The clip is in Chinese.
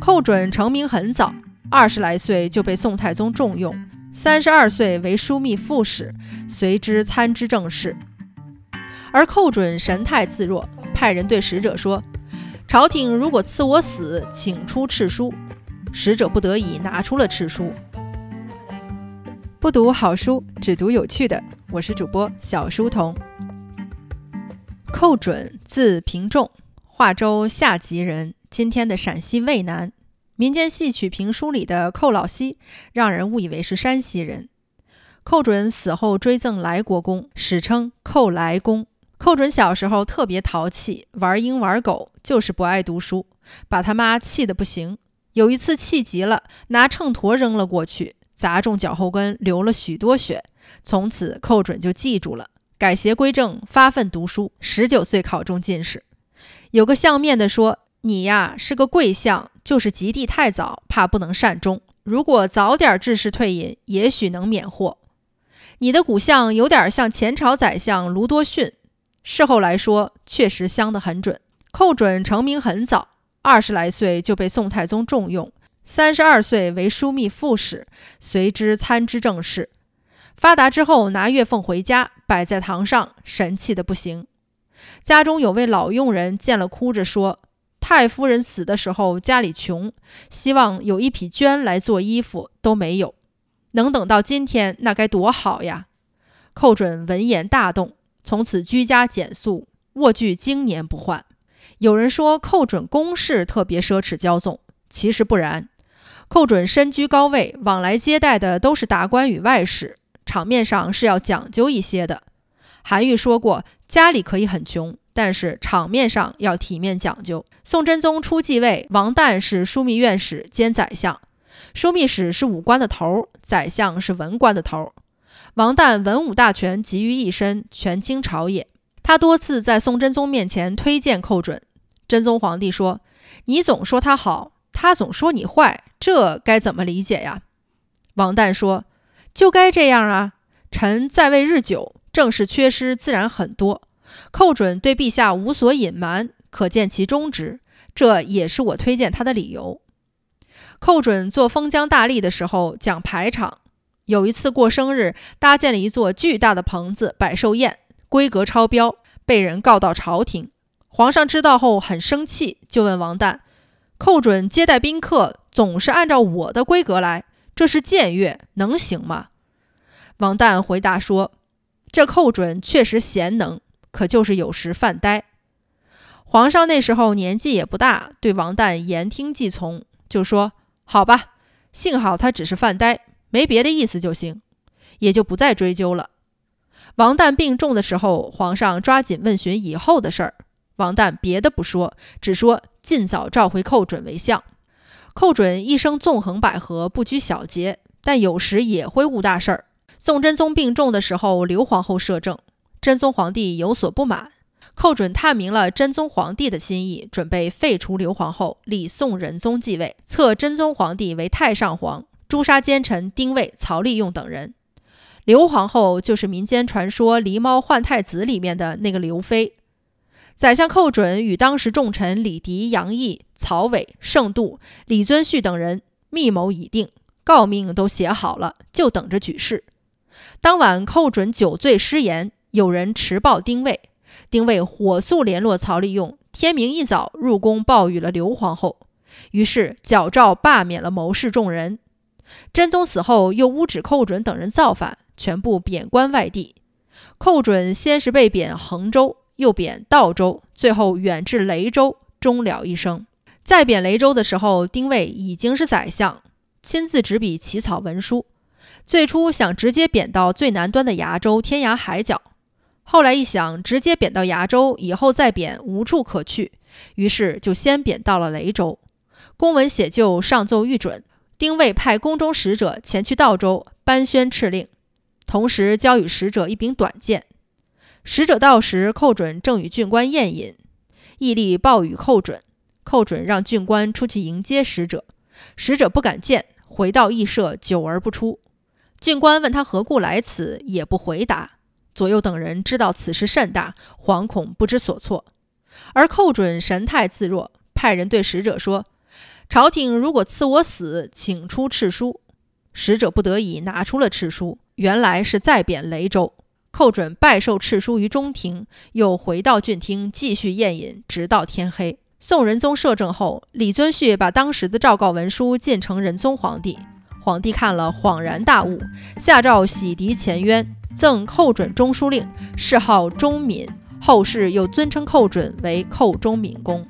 寇准成名很早，二十来岁就被宋太宗重用，三十二岁为枢密副使，随之参知政事。而寇准神态自若，派人对使者说：“朝廷如果赐我死，请出敕书。”使者不得已拿出了敕书。不读好书，只读有趣的。我是主播小书童。寇准，字平仲，华州下吉人。今天的陕西渭南，民间戏曲评书里的寇老西，让人误以为是山西人。寇准死后追赠莱国公，史称寇莱公。寇准小时候特别淘气，玩鹰玩狗，就是不爱读书，把他妈气得不行。有一次气急了，拿秤砣扔了过去，砸中脚后跟，流了许多血。从此寇准就记住了，改邪归正，发奋读书。十九岁考中进士。有个相面的说。你呀是个贵相，就是及第太早，怕不能善终。如果早点致仕退隐，也许能免祸。你的骨相有点像前朝宰相卢多逊，事后来说确实相得很准。寇准成名很早，二十来岁就被宋太宗重用，三十二岁为枢密副使，随之参知政事。发达之后拿月俸回家，摆在堂上，神气的不行。家中有位老佣人见了，哭着说。太夫人死的时候家里穷，希望有一匹绢来做衣服都没有，能等到今天那该多好呀！寇准闻言大动，从此居家简素，卧具经年不换。有人说寇准公事特别奢侈骄纵，其实不然。寇准身居高位，往来接待的都是达官与外使，场面上是要讲究一些的。韩愈说过，家里可以很穷。但是场面上要体面讲究。宋真宗初继位，王旦是枢密院使兼宰相，枢密使是武官的头，宰相是文官的头。王旦文武大权集于一身，权倾朝野。他多次在宋真宗面前推荐寇准。真宗皇帝说：“你总说他好，他总说你坏，这该怎么理解呀？”王旦说：“就该这样啊！臣在位日久，政事缺失自然很多。”寇准对陛下无所隐瞒，可见其忠直，这也是我推荐他的理由。寇准做封疆大吏的时候讲排场，有一次过生日，搭建了一座巨大的棚子摆寿宴，规格超标，被人告到朝廷。皇上知道后很生气，就问王旦：“寇准接待宾客总是按照我的规格来，这是僭越，能行吗？”王旦回答说：“这寇准确实贤能。”可就是有时犯呆。皇上那时候年纪也不大，对王旦言听计从，就说：“好吧，幸好他只是犯呆，没别的意思就行，也就不再追究了。”王旦病重的时候，皇上抓紧问询以后的事儿。王旦别的不说，只说尽早召回寇准为相。寇准一生纵横捭阖，不拘小节，但有时也会误大事儿。宋真宗病重的时候，刘皇后摄政。真宗皇帝有所不满，寇准探明了真宗皇帝的心意，准备废除刘皇后，立宋仁宗继位，册真宗皇帝为太上皇，诛杀奸臣丁谓、曹利用等人。刘皇后就是民间传说《狸猫换太子》里面的那个刘妃。宰相寇准与当时重臣李迪、杨毅、曹伟、盛度、李遵顼等人密谋已定，诰命都写好了，就等着举事。当晚，寇准酒醉失言。有人持报丁谓，丁谓火速联络曹利用，天明一早入宫报与了刘皇后。于是矫诏罢免了谋士众人。真宗死后，又诬指寇准等人造反，全部贬官外地。寇准先是被贬衡州，又贬道州，最后远至雷州，终了一生。在贬雷州的时候，丁谓已经是宰相，亲自执笔起草文书。最初想直接贬到最南端的崖州，天涯海角。后来一想，直接贬到崖州，以后再贬无处可去，于是就先贬到了雷州。公文写就，上奏御准。丁谓派宫中使者前去道州颁宣敕令，同时交与使者一柄短剑。使者到时，寇准正与郡官宴饮，毅力报与寇准。寇准让郡官出去迎接使者，使者不敢见，回到驿舍，久而不出。郡官问他何故来此，也不回答。左右等人知道此事甚大，惶恐不知所措。而寇准神态自若，派人对使者说：“朝廷如果赐我死，请出敕书。使者不得已拿出了敕书，原来是再贬雷州。寇准拜受敕书于中庭，又回到郡厅继续宴饮，直到天黑。宋仁宗摄政后，李遵顼把当时的诏告文书进呈仁宗皇帝，皇帝看了恍然大悟，下诏洗涤前冤，赠寇准中书令，谥号忠敏，后世又尊称寇准为寇忠敏公。